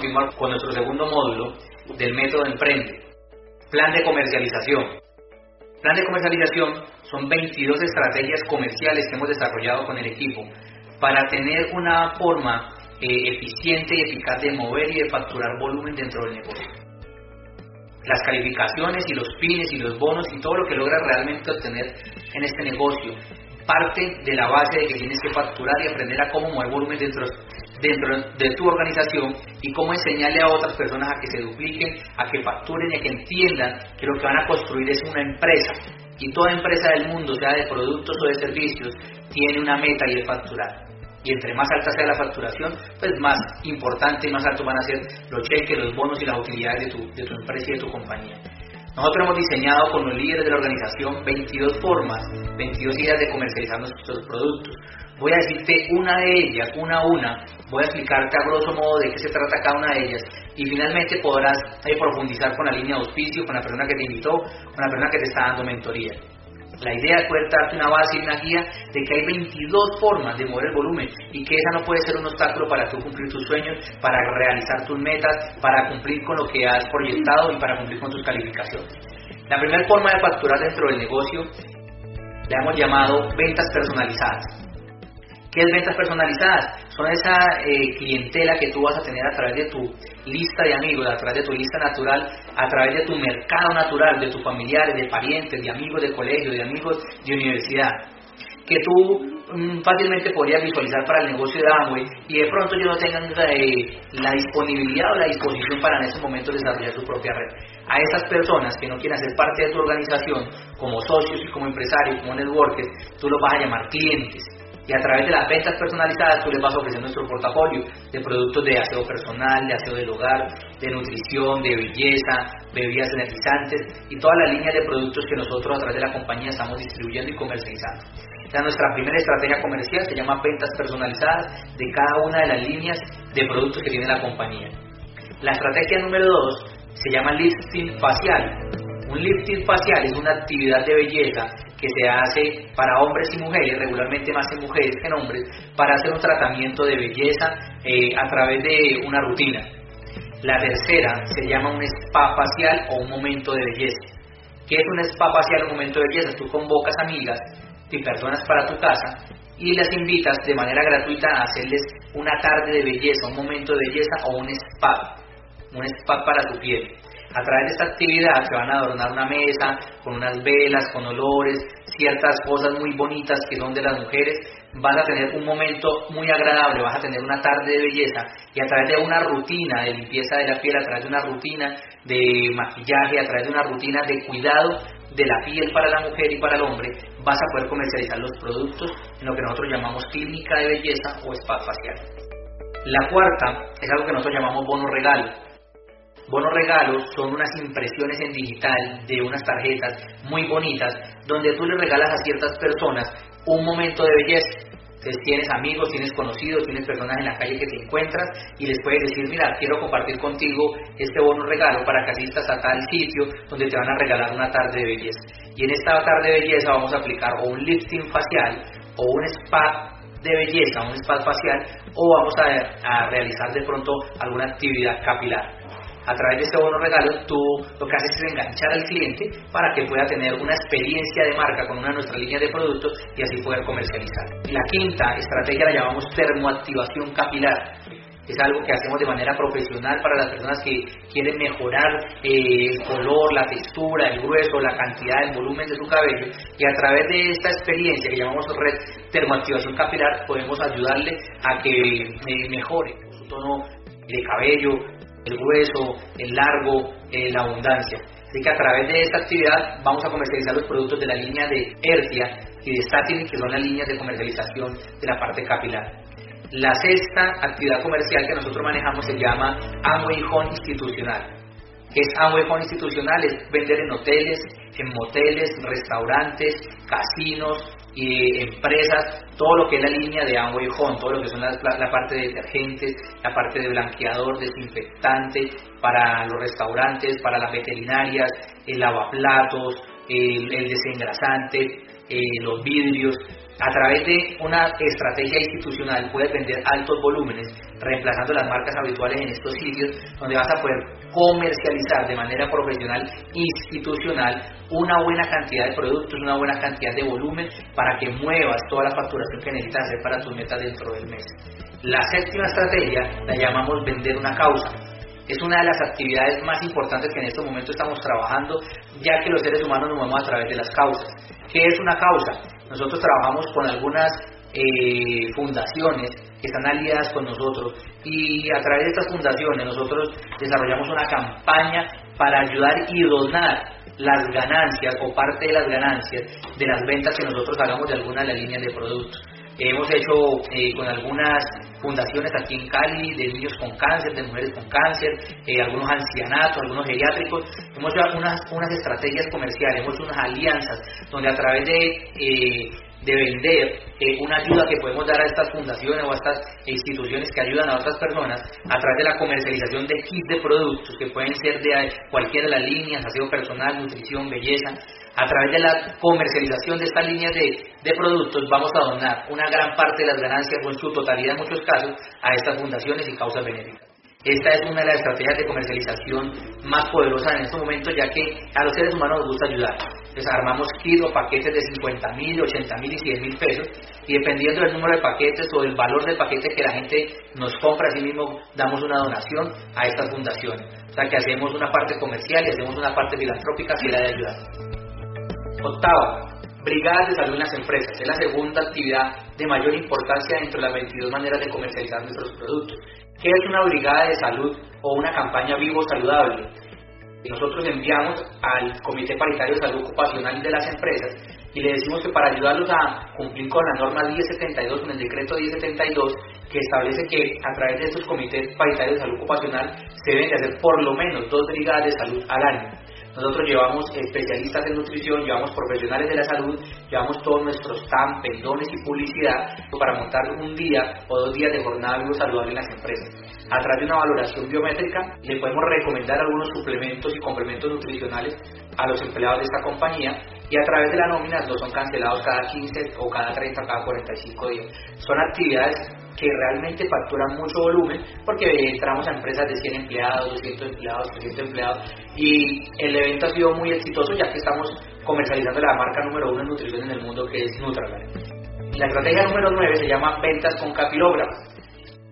continuar con nuestro segundo módulo del método Emprende. Plan de comercialización. Plan de comercialización son 22 estrategias comerciales que hemos desarrollado con el equipo para tener una forma eh, eficiente y eficaz de mover y de facturar volumen dentro del negocio. Las calificaciones y los pines y los bonos y todo lo que logras realmente obtener en este negocio parte de la base de que tienes que facturar y aprender a cómo mover volumen dentro, dentro de tu organización y cómo enseñarle a otras personas a que se dupliquen, a que facturen y a que entiendan que lo que van a construir es una empresa. Y toda empresa del mundo, sea de productos o de servicios, tiene una meta y es facturar y entre más alta sea la facturación, pues más importante y más alto van a ser los cheques, los bonos y las utilidades de tu, de tu empresa y de tu compañía. Nosotros hemos diseñado con los líderes de la organización 22 formas, 22 ideas de comercializar nuestros productos. Voy a decirte una de ellas, una a una, voy a explicarte a grosso modo de qué se trata cada una de ellas y finalmente podrás eh, profundizar con la línea de auspicio, con la persona que te invitó, con la persona que te está dando mentoría. La idea es poder darte una base y una guía de que hay 22 formas de mover el volumen y que esa no puede ser un obstáculo para tú cumplir tus sueños, para realizar tus metas, para cumplir con lo que has proyectado y para cumplir con tus calificaciones. La primera forma de facturar dentro del negocio la hemos llamado ventas personalizadas. ¿Qué es ventas personalizadas? Son esa eh, clientela que tú vas a tener a través de tu lista de amigos, a través de tu lista natural, a través de tu mercado natural, de tus familiares, de parientes, de amigos de colegio, de amigos de universidad, que tú mm, fácilmente podrías visualizar para el negocio de Amway y de pronto yo no tengan eh, la disponibilidad o la disposición para en ese momento desarrollar tu propia red. A esas personas que no quieren ser parte de tu organización, como socios y como empresarios, como networkers, tú los vas a llamar clientes y a través de las ventas personalizadas tú les vas a ofrecer nuestro portafolio de productos de aseo personal, de aseo del hogar, de nutrición, de belleza, bebidas energizantes y toda la línea de productos que nosotros a través de la compañía estamos distribuyendo y comercializando. Ya nuestra primera estrategia comercial se llama ventas personalizadas de cada una de las líneas de productos que tiene la compañía. La estrategia número dos se llama lifting facial. Un lifting facial es una actividad de belleza que se hace para hombres y mujeres, regularmente más en mujeres que en hombres, para hacer un tratamiento de belleza eh, a través de una rutina. La tercera se llama un spa facial o un momento de belleza. ¿Qué es un spa facial o un momento de belleza? Tú convocas amigas y personas para tu casa y las invitas de manera gratuita a hacerles una tarde de belleza, un momento de belleza o un spa, un spa para tu piel. A través de esta actividad se van a adornar una mesa con unas velas, con olores, ciertas cosas muy bonitas que son de las mujeres. Vas a tener un momento muy agradable, vas a tener una tarde de belleza y a través de una rutina de limpieza de la piel, a través de una rutina de maquillaje, a través de una rutina de cuidado de la piel para la mujer y para el hombre, vas a poder comercializar los productos en lo que nosotros llamamos clínica de belleza o spa facial. La cuarta es algo que nosotros llamamos bono regalo Bonos regalos son unas impresiones en digital de unas tarjetas muy bonitas donde tú le regalas a ciertas personas un momento de belleza. Entonces tienes amigos, tienes conocidos, tienes personas en la calle que te encuentras y les puedes decir, mira, quiero compartir contigo este bono regalo para que asistas a tal sitio donde te van a regalar una tarde de belleza. Y en esta tarde de belleza vamos a aplicar o un lifting facial o un spa de belleza, un spa facial o vamos a, a realizar de pronto alguna actividad capilar a través de este bono regalo, tú lo que haces es enganchar al cliente para que pueda tener una experiencia de marca con una de nuestras líneas de productos y así poder comercializar. La quinta estrategia la llamamos termoactivación capilar. Es algo que hacemos de manera profesional para las personas que quieren mejorar eh, el color, la textura, el grueso, la cantidad, el volumen de su cabello. Y a través de esta experiencia que llamamos red termoactivación capilar, podemos ayudarle a que eh, mejore su tono de cabello, el grueso, el largo, eh, la abundancia. Así que a través de esta actividad vamos a comercializar los productos de la línea de Ercia y de Statin, que son las líneas de comercialización de la parte capilar. La sexta actividad comercial que nosotros manejamos se llama Amway Home Institucional. ¿Qué es Amway Home Institucional? Es vender en hoteles, en moteles, restaurantes, casinos, y empresas, todo lo que es la línea de Amway Home, todo lo que son la, parte de detergentes, la parte de blanqueador, desinfectante para los restaurantes, para las veterinarias, el lavaplatos, el, el desengrasante, eh, los vidrios. A través de una estrategia institucional puedes vender altos volúmenes reemplazando las marcas habituales en estos sitios, donde vas a poder comercializar de manera profesional, institucional, una buena cantidad de productos, una buena cantidad de volumen para que muevas toda la facturación que necesitas hacer para tus metas dentro del mes. La séptima estrategia la llamamos vender una causa. Es una de las actividades más importantes que en este momento estamos trabajando, ya que los seres humanos nos movemos a través de las causas. ¿Qué es una causa? Nosotros trabajamos con algunas eh, fundaciones que están aliadas con nosotros y a través de estas fundaciones nosotros desarrollamos una campaña para ayudar y donar las ganancias o parte de las ganancias de las ventas que nosotros hagamos de alguna de las líneas de productos. Hemos hecho eh, con algunas fundaciones aquí en Cali de niños con cáncer, de mujeres con cáncer, eh, algunos ancianatos, algunos geriátricos. Hemos hecho unas, unas estrategias comerciales, hemos hecho unas alianzas donde a través de eh, de vender eh, una ayuda que podemos dar a estas fundaciones o a estas instituciones que ayudan a otras personas a través de la comercialización de kits de productos que pueden ser de cualquiera de las líneas, aseo personal, nutrición, belleza. A través de la comercialización de estas líneas de, de productos vamos a donar una gran parte de las ganancias o en su totalidad en muchos casos a estas fundaciones y causas benéficas. Esta es una de las estrategias de comercialización más poderosas en este momento, ya que a los seres humanos nos gusta ayudar. Entonces armamos kits o paquetes de 50 mil, 80 mil y 100 mil pesos, y dependiendo del número de paquetes o del valor del paquete que la gente nos compra, así mismo damos una donación a estas fundaciones. O sea que hacemos una parte comercial y hacemos una parte filantrópica que la de ayudar. Octavo, brigadas de salud en las empresas. Es la segunda actividad de mayor importancia dentro de las 22 maneras de comercializar nuestros productos. ¿Qué es una brigada de salud o una campaña vivo saludable? Nosotros enviamos al Comité Paritario de Salud Ocupacional de las empresas y le decimos que para ayudarlos a cumplir con la norma 1072, con el decreto 1072, que establece que a través de estos comités paritarios de salud ocupacional se deben de hacer por lo menos dos brigadas de salud al año. Nosotros llevamos especialistas en nutrición, llevamos profesionales de la salud, llevamos todos nuestros TAM, pendones y publicidad para montar un día o dos días de jornada vivo saludable en las empresas. A través de una valoración biométrica le podemos recomendar algunos suplementos y complementos nutricionales a los empleados de esta compañía y a través de la nómina no son cancelados cada 15 o cada 30 o cada 45 días. Son actividades que realmente facturan mucho volumen porque entramos a empresas de 100 empleados, 200 empleados, 300 empleados y el evento ha sido muy exitoso ya que estamos comercializando la marca número uno en nutrición en el mundo que es Nutralife. La estrategia número 9 se llama ventas con capilógrafo.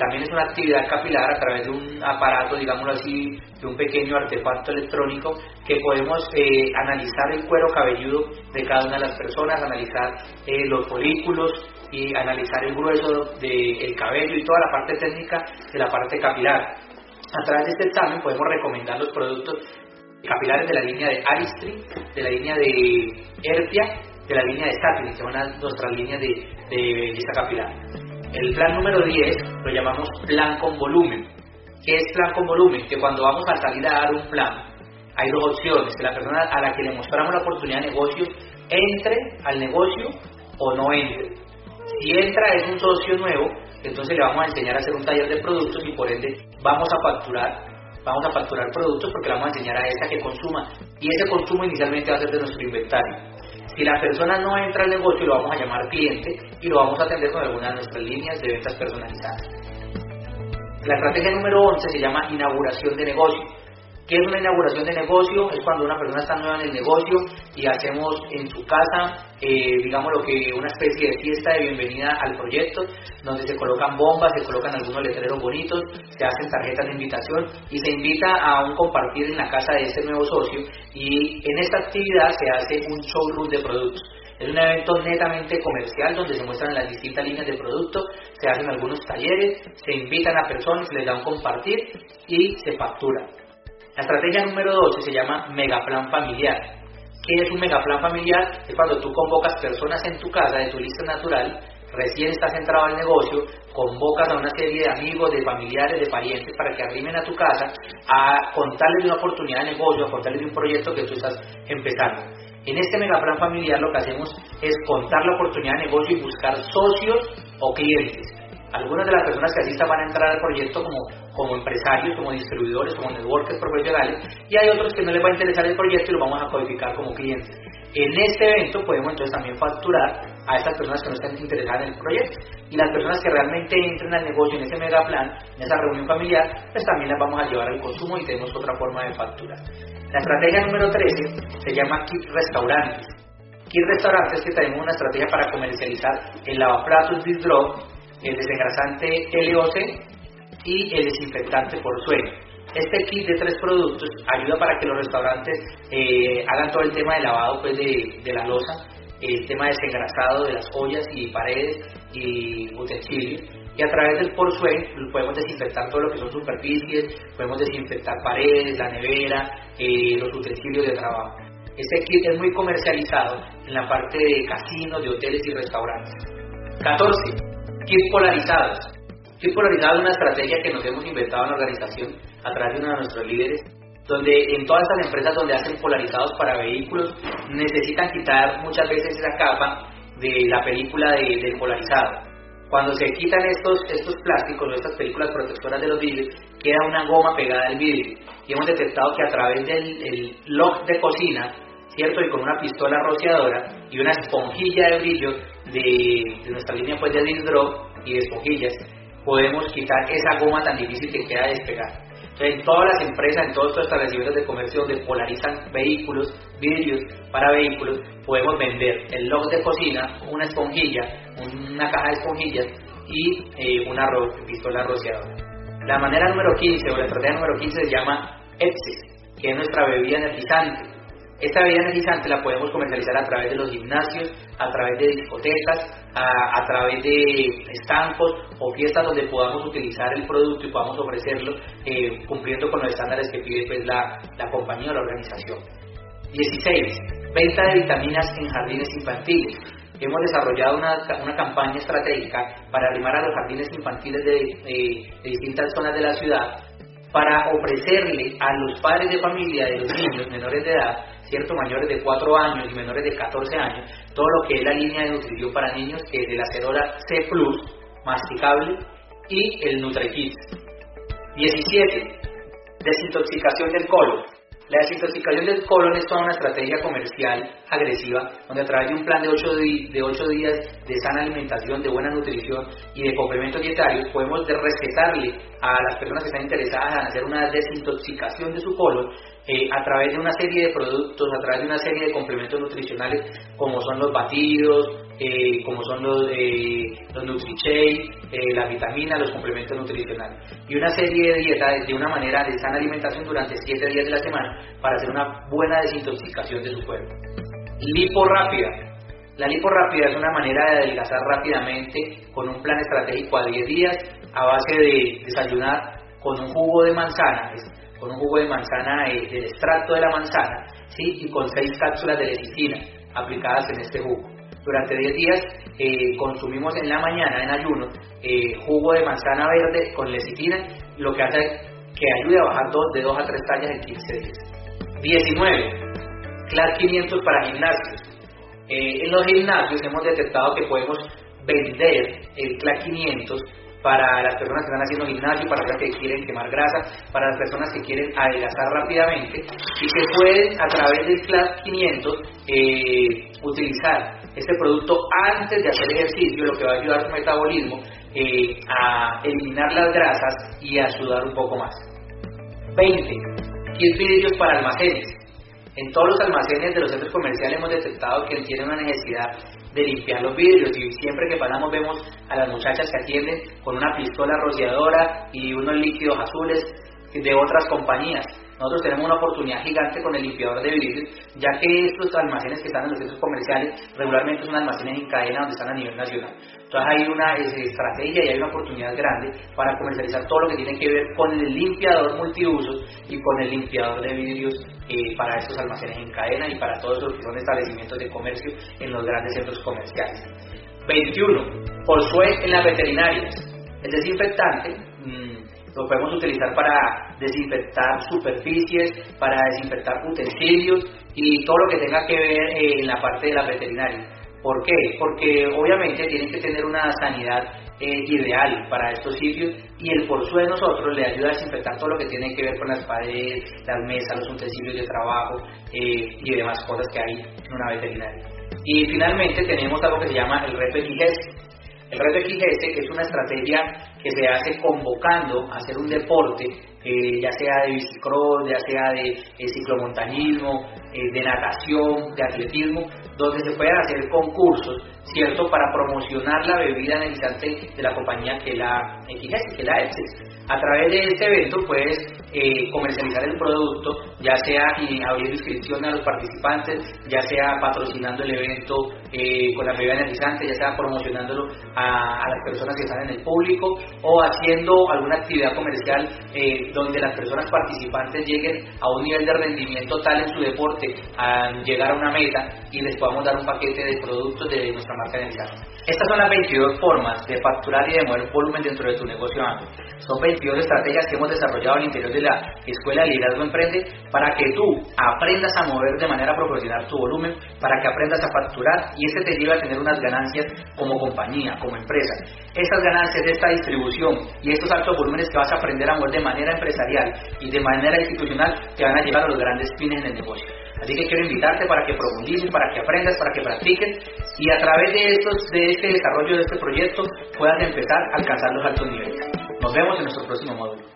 También es una actividad capilar a través de un aparato, digámoslo así, de un pequeño artefacto electrónico que podemos eh, analizar el cuero cabelludo de cada una de las personas, analizar eh, los folículos y analizar el grueso del cabello y toda la parte técnica de la parte capilar. A través de este examen podemos recomendar los productos capilares de la línea de Aristri, de la línea de Herpia, de la línea de Satin, que son nuestras líneas de, de belleza capilar. El plan número 10 lo llamamos plan con volumen. ¿Qué es plan con volumen? Que cuando vamos a salir a dar un plan, hay dos opciones, que la persona a la que le mostramos la oportunidad de negocio entre al negocio o no entre. Si entra es un socio nuevo, entonces le vamos a enseñar a hacer un taller de productos y por ende vamos a facturar, vamos a facturar productos porque le vamos a enseñar a esa que consuma y ese consumo inicialmente va a ser de nuestro inventario. Si la persona no entra al negocio, lo vamos a llamar cliente y lo vamos a atender con alguna de nuestras líneas de ventas personalizadas. La estrategia número 11 se llama inauguración de negocio. ¿Qué es una inauguración de negocio? Es cuando una persona está nueva en el negocio y hacemos en su casa, eh, digamos lo que una especie de fiesta de bienvenida al proyecto, donde se colocan bombas, se colocan algunos letreros bonitos, se hacen tarjetas de invitación y se invita a un compartir en la casa de ese nuevo socio y en esta actividad se hace un showroom de productos. Es un evento netamente comercial donde se muestran las distintas líneas de productos, se hacen algunos talleres, se invitan a personas, se les da un compartir y se factura. La estrategia número 12 se llama megaplan familiar. ¿Qué es un megaplan familiar? Es cuando tú convocas personas en tu casa de tu lista natural, recién estás entrado al negocio, convocas a una serie de amigos, de familiares, de parientes para que arrimen a tu casa a contarles de una oportunidad de negocio, a contarles de un proyecto que tú estás empezando. En este megaplan familiar lo que hacemos es contar la oportunidad de negocio y buscar socios o clientes. Algunas de las personas que asistan van a entrar al proyecto como, como empresarios, como distribuidores, como networkers profesionales, y hay otros que no les va a interesar el proyecto y lo vamos a codificar como clientes. En este evento podemos entonces también facturar a estas personas que no están interesadas en el proyecto. Y las personas que realmente entren al negocio en ese mega plan, en esa reunión familiar, pues también las vamos a llevar al consumo y tenemos otra forma de factura. La estrategia número 13 se llama Kit Restaurantes. Kit Restaurantes que tenemos una estrategia para comercializar el lavaplatos Drop, el desengrasante LOC y el desinfectante por suelo. Este kit de tres productos ayuda para que los restaurantes eh, hagan todo el tema de lavado pues, de, de la losa, el tema de desengrasado de las ollas y paredes y utensilios. Y a través del Porsué podemos desinfectar todo lo que son superficies, podemos desinfectar paredes, la nevera, eh, los utensilios de trabajo. Este kit es muy comercializado en la parte de casinos, de hoteles y restaurantes. 14. Kit polarizados. Kit polarizado es una estrategia que nos hemos inventado en la organización a través de uno de nuestros líderes donde en todas estas empresas donde hacen polarizados para vehículos necesitan quitar muchas veces esa capa de la película de, del polarizado. Cuando se quitan estos, estos plásticos o estas películas protectoras de los vidrios, queda una goma pegada al vidrio. Y hemos detectado que a través del lock de cocina, ¿cierto? Y con una pistola rociadora y una esponjilla de brillo de, nuestra línea pues, de disc y de esponjillas, podemos quitar esa goma tan difícil que queda despegar en todas las empresas, en todos estos establecimientos de comercio donde polarizan vehículos, vidrios para vehículos, podemos vender el lock de cocina, una esponjilla, una caja de esponjillas y eh, una pistola rociadora. La manera número 15 o la estrategia número 15 se llama EPSIS, que es nuestra bebida energizante. Esta bebida energizante la podemos comercializar a través de los gimnasios, a través de discotecas, a, través de estancos o fiestas donde podamos utilizar el producto y podamos ofrecerlo eh, cumpliendo con los estándares que pide pues, la, la compañía o la organización. 16. Venta de vitaminas en jardines infantiles. Hemos desarrollado una, una campaña estratégica para arrimar a los jardines infantiles de, de distintas zonas de la ciudad para ofrecerle a los padres de familia de los niños menores de edad cierto mayores de 4 años y menores de 14 años, todo lo que es la línea de nutrición para niños, que es de la cedora C+, masticable, y el NutriKids. 17. Desintoxicación del colon. La desintoxicación del colon es toda una estrategia comercial agresiva, donde a través de un plan de 8, de 8 días de sana alimentación, de buena nutrición y de complementos dietarios, podemos recetarle a las personas que están interesadas en hacer una desintoxicación de su colon eh, a través de una serie de productos, a través de una serie de complementos nutricionales, como son los batidos, eh, como son los, eh, los eh, las vitaminas, los complementos nutricionales. Y una serie de dietas de una manera de sana alimentación durante 7 días de la semana para hacer una buena desintoxicación de su cuerpo. Lipo rápida. La lipo rápida es una manera de adelgazar rápidamente con un plan estratégico a 10 días a base de desayunar con un jugo de manzana, con un jugo de manzana eh, del extracto de la manzana, ¿sí? y con seis cápsulas de lecitina aplicadas en este jugo. Durante 10 días eh, consumimos en la mañana, en ayuno, eh, jugo de manzana verde con lecitina, lo que hace que ayude a bajar dos, de 2 a 3 tallas en 15 días. 19. CLAR 500 para gimnasios. en los gimnasios hemos detectado que podemos vender el CLAR 500 para las personas que están haciendo gimnasio, para las que quieren quemar grasa, para las personas que quieren adelgazar rápidamente y que pueden a través del CLAS 500 eh, utilizar este producto antes de hacer ejercicio, lo que va a ayudar a su metabolismo eh, a eliminar las grasas y a sudar un poco más. 20. Kit vidrios para almacenes. En todos los almacenes de los centros comerciales hemos detectado que tienen una necesidad de limpiar los vidrios y siempre que pasamos vemos a las muchachas que atienden con una pistola rociadora y unos líquidos azules de otras compañías. Nosotros tenemos una oportunidad gigante con el limpiador de vidrios, ya que estos almacenes que están en los centros comerciales regularmente son almacenes en cadena donde están a nivel nacional. Entonces hay una estrategia y hay una oportunidad grande para comercializar todo lo que tiene que ver con el limpiador multiusos y con el limpiador de vidrios eh, para estos almacenes en cadena y para todos los que son establecimientos de comercio en los grandes centros comerciales. 21. Por suerte en las veterinarias. El desinfectante lo podemos utilizar para desinfectar superficies, para desinfectar utensilios y todo lo que tenga que ver eh, en la parte de la veterinaria. ¿Por qué? Porque obviamente tienen que tener una sanidad eh, ideal para estos sitios y el porzo de nosotros le ayuda a desinfectar todo lo que tiene que ver con las paredes, las mesas, los utensilios de trabajo eh, y demás cosas que hay en una veterinaria. Y finalmente tenemos algo que se llama el XGS. El reto XGS es una estrategia que se hace convocando a hacer un deporte, eh, ya sea de bicicross, ya sea de ciclomontañismo, eh, de natación, de atletismo, donde se pueden hacer concursos, ¿cierto?, para promocionar la bebida energizante de la compañía que la XGS, que la EPSES. A través de este evento puedes eh, comercializar el producto, ya sea abriendo inscripción a los participantes, ya sea patrocinando el evento eh, con la bebida energizante, ya sea promocionándolo a, las personas que están en el público o haciendo alguna actividad comercial eh, donde las personas participantes lleguen a un nivel de rendimiento tal en su deporte, a llegar a una meta y les podamos dar un paquete de productos de nuestra marca energizante. Estas son las 22 formas de facturar y de mover volumen dentro de tu negocio. Son 22 estrategias que hemos desarrollado al interior de la Escuela de Liderazgo Emprende para que tú aprendas a mover de manera proporcional tu volumen, para que aprendas a facturar y este te lleve a tener unas ganancias como compañía, como empresa. Estas ganancias de esta distribución y estos altos volúmenes que vas a aprender a mover de manera empresarial y de manera institucional te van a llevar a los grandes fines en el negocio. Así que quiero invitarte para que profundices, para que aprendas, para que practiques y a través de, estos, de este desarrollo de este proyecto puedas empezar a alcanzar los altos niveles. Nos vemos en nuestro próximo módulo.